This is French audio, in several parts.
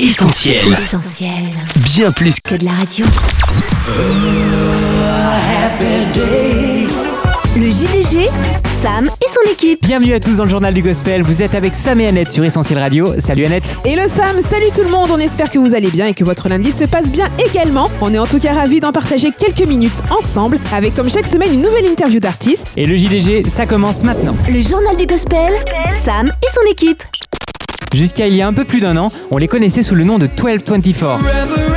Essentiel. Essentiel. Bien plus Que de la radio. Le JDG, Sam et son équipe. Bienvenue à tous dans le journal du gospel. Vous êtes avec Sam et Annette sur Essentiel Radio. Salut Annette. Et le Sam, salut tout le monde, on espère que vous allez bien et que votre lundi se passe bien également. On est en tout cas ravis d'en partager quelques minutes ensemble, avec comme chaque semaine une nouvelle interview d'artistes. Et le JDG, ça commence maintenant. Le journal du gospel, Sam et son équipe. Jusqu'à il y a un peu plus d'un an, on les connaissait sous le nom de 1224.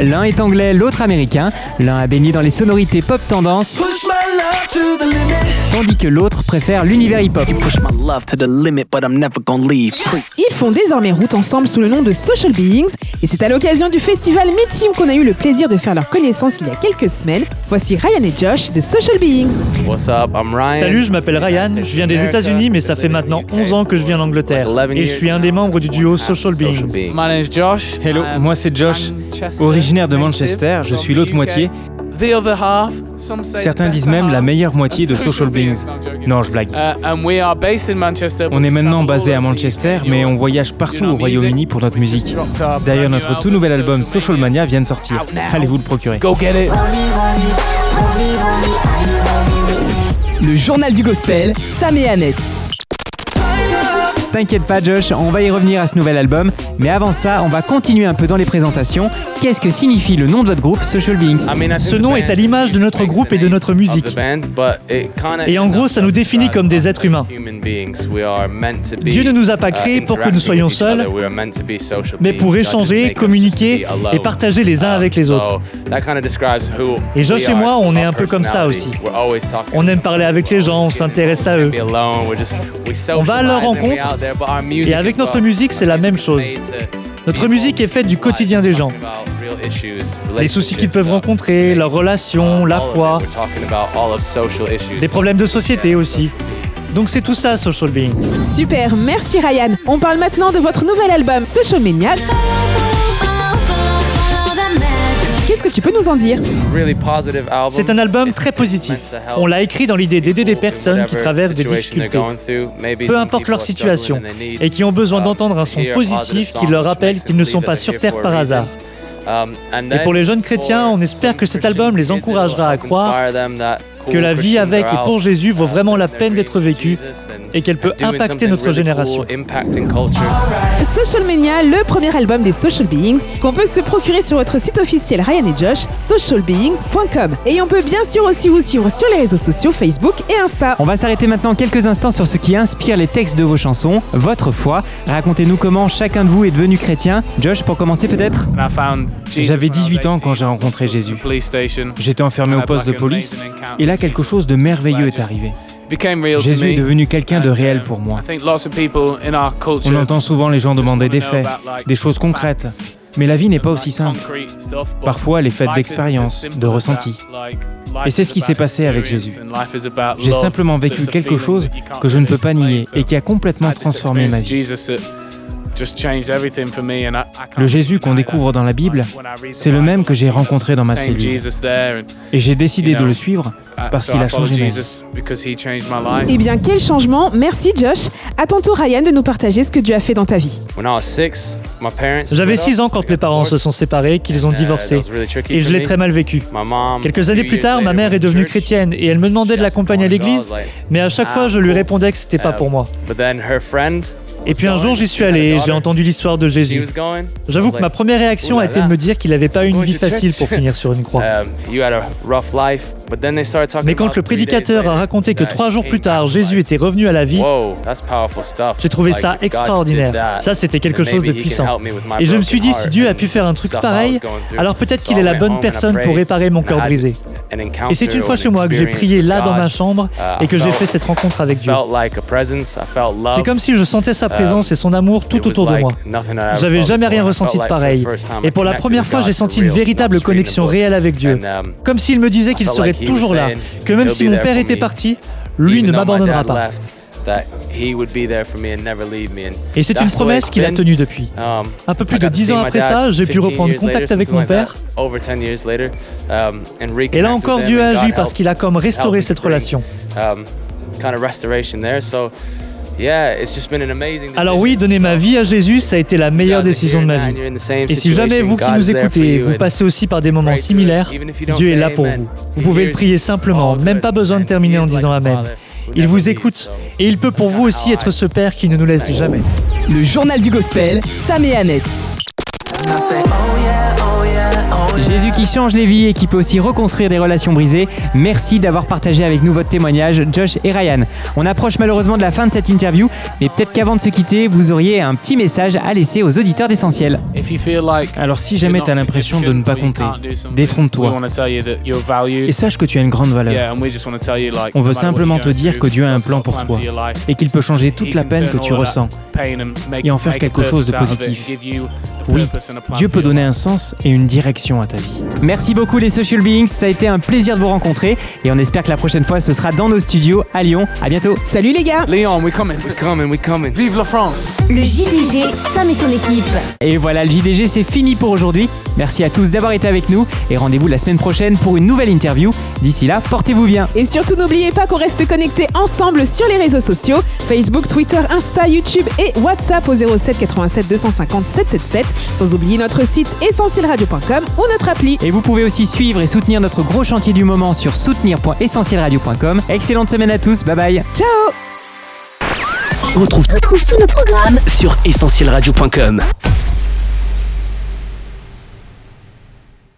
L'un est anglais, l'autre américain. L'un a baigné dans les sonorités pop tendance, tandis que l'autre préfère l'univers hip-hop. Push my love to the limit, but I'm never gonna leave. Ils font désormais route ensemble sous le nom de Social Beings, et c'est à l'occasion du festival Meet Team qu'on a eu le plaisir de faire leur connaissance il y a quelques semaines. Voici Ryan et Josh de Social Beings. What's up? I'm Ryan. Salut, je m'appelle Ryan, je viens des États-Unis, mais ça fait maintenant 11 ans que je viens d'Angleterre. Et je suis un des membres du duo Social Beings. My name's Josh. Hello, I'm moi c'est Josh, Manchester originaire de Manchester, je suis the l'autre moitié. Certains disent même la meilleure moitié de Social Beings. Non, je blague. Uh, and we are based in Manchester, but On est we maintenant travel basé all à over the Manchester, mais on voyage partout au our Royaume-Uni music? pour notre musique. our D'ailleurs, notre tout nouvel album Social Mania vient de sortir. Allez vous le procurer. Go get it. Le journal du gospel, Sam et Annette. T'inquiète pas Josh, on va y revenir à ce nouvel album. Mais avant ça, on va continuer un peu dans les présentations. Qu'est-ce que signifie le nom de votre groupe Social Beings Ce nom est à l'image de notre groupe et de notre musique. Et en gros, ça nous définit comme des êtres humains. Dieu ne nous a pas uh, créés pour que nous soyons seuls, mais pour échanger, communiquer et partager les uns Um, avec les autres. Et Josh et moi, on est un peu comme ça aussi. On aime parler avec les gens, on s'intéresse à eux. On va à leur rencontre, Et avec notre musique, c'est la même chose. Notre musique est faite du quotidien des gens. Les soucis qu'ils peuvent rencontrer, leurs relations, la foi, des problèmes de société aussi. Donc c'est tout ça, Social Beings. Super, merci Ryan. On parle maintenant de votre nouvel album Social Mania. Qu'est-ce que tu peux nous en dire C'est un album très positif. On l'a écrit dans l'idée d'aider des personnes qui traversent des difficultés, peu importe leur situation, et qui ont besoin d'entendre un son positif qui leur rappelle qu'ils ne sont pas sur Terre par hasard. Et pour les jeunes chrétiens, on espère que cet album les encouragera à croire que la vie avec et pour Jésus vaut vraiment la peine d'être vécue et qu'elle peut impacter notre génération. Social Mania, le premier album des Social Beings, qu'on peut se procurer sur votre site officiel Ryan et Josh, socialbeings.com. Et on peut bien sûr aussi vous suivre sur les réseaux sociaux Facebook et Insta. On va s'arrêter maintenant quelques instants sur ce qui inspire les textes de vos chansons, votre foi. Racontez-nous comment chacun de vous est devenu chrétien. Josh, pour commencer peut-être J'avais 18 ans quand j'ai rencontré Jésus. J'étais enfermé au poste de police et là quelque chose de merveilleux est arrivé. Jésus est devenu quelqu'un de réel pour moi. On entend souvent les gens demander des faits, des choses concrètes, mais la vie n'est pas aussi simple. Parfois, elle est faite d'expériences, de ressentis. Et c'est ce qui s'est passé avec Jésus. J'ai simplement vécu quelque chose que je ne peux pas nier et qui a complètement transformé ma vie. Le Jésus qu'on découvre dans la Bible, c'est le même que j'ai rencontré dans ma cellule. Et j'ai décidé de le suivre parce qu'il a changé ma vie. Eh bien, quel changement Merci Josh. À ton tour Ryan de nous partager ce que Dieu a fait dans ta vie. J'avais 6 ans quand mes parents se sont séparés, qu'ils ont divorcé, et je l'ai très mal vécu. Quelques années plus tard, ma mère est devenue chrétienne et elle me demandait de l'accompagner à l'église, mais à chaque fois je lui répondais que c'était pas pour moi. Et puis un jour j'y suis allé et j'ai entendu l'histoire de Jésus. J'avoue que ma première réaction a été de me dire qu'il n'avait pas eu une vie facile pour finir sur une croix. Mais quand le prédicateur a raconté que trois jours plus tard Jésus était revenu à la vie, j'ai trouvé ça extraordinaire. Ça c'était quelque chose de puissant. Et je me suis dit si Dieu a pu faire un truc pareil, alors peut-être qu'il est la bonne personne pour réparer mon cœur brisé. Et c'est une fois chez moi que j'ai prié là dans ma chambre et que j'ai fait cette rencontre avec Dieu. C'est comme si je sentais sa présence et son amour tout autour de moi. J'avais jamais rien ressenti de pareil. Et pour la première fois, j'ai senti une véritable connexion réelle avec Dieu. Comme s'il me disait qu'il serait toujours là, que même si mon père était parti, lui ne m'abandonnera pas. Et c'est une promesse qu'il a tenue depuis. Un peu plus de dix ans après ça, j'ai pu reprendre contact avec mon père. Et là encore, Dieu a agi parce qu'il a comme restauré cette relation. Alors oui, donner ma vie à Jésus, ça a été la meilleure décision de ma vie. Et si jamais vous qui nous écoutez, vous passez aussi par des moments similaires, Dieu est là pour vous. Vous pouvez le prier simplement, même pas besoin de terminer en disant Amen. Il vous écoute et il peut pour vous aussi être ce Père qui ne nous laisse jamais. Le journal du gospel, Sam et Annette. Jésus qui change les vies et qui peut aussi reconstruire des relations brisées. Merci d'avoir partagé avec nous votre témoignage, Josh et Ryan. On approche malheureusement de la fin de cette interview, mais peut-être qu'avant de se quitter, vous auriez un petit message à laisser aux auditeurs d'essentiel. Alors si jamais tu as l'impression de ne pas compter, détrompe-toi et sache que tu as une grande valeur. On veut simplement te dire que Dieu a un plan pour toi et qu'il peut changer toute la peine que tu ressens et en faire quelque chose de positif. Oui, Dieu peut donner un sens et une direction à ta vie. Merci beaucoup les Social Beings, ça a été un plaisir de vous rencontrer et on espère que la prochaine fois ce sera dans nos studios à Lyon. À bientôt. Salut les gars. Lyon, we coming, we coming, we coming. Vive la France. Le JDG, Sam et son équipe. Et voilà, le JDG c'est fini pour aujourd'hui. Merci à tous d'avoir été avec nous et rendez-vous la semaine prochaine pour une nouvelle interview. D'ici là, portez-vous bien. Et surtout n'oubliez pas qu'on reste connectés ensemble sur les réseaux sociaux Facebook, Twitter, Insta, YouTube et WhatsApp au 07 87 250 777 sans oublier notre site essentielradio.com ou notre appli. Et vous pouvez aussi suivre et soutenir notre gros chantier du moment sur soutenir.essentielradio.com. Excellente semaine à tous, bye bye. Ciao On retrouve, Retrouve tous nos programmes sur essentielradio.com.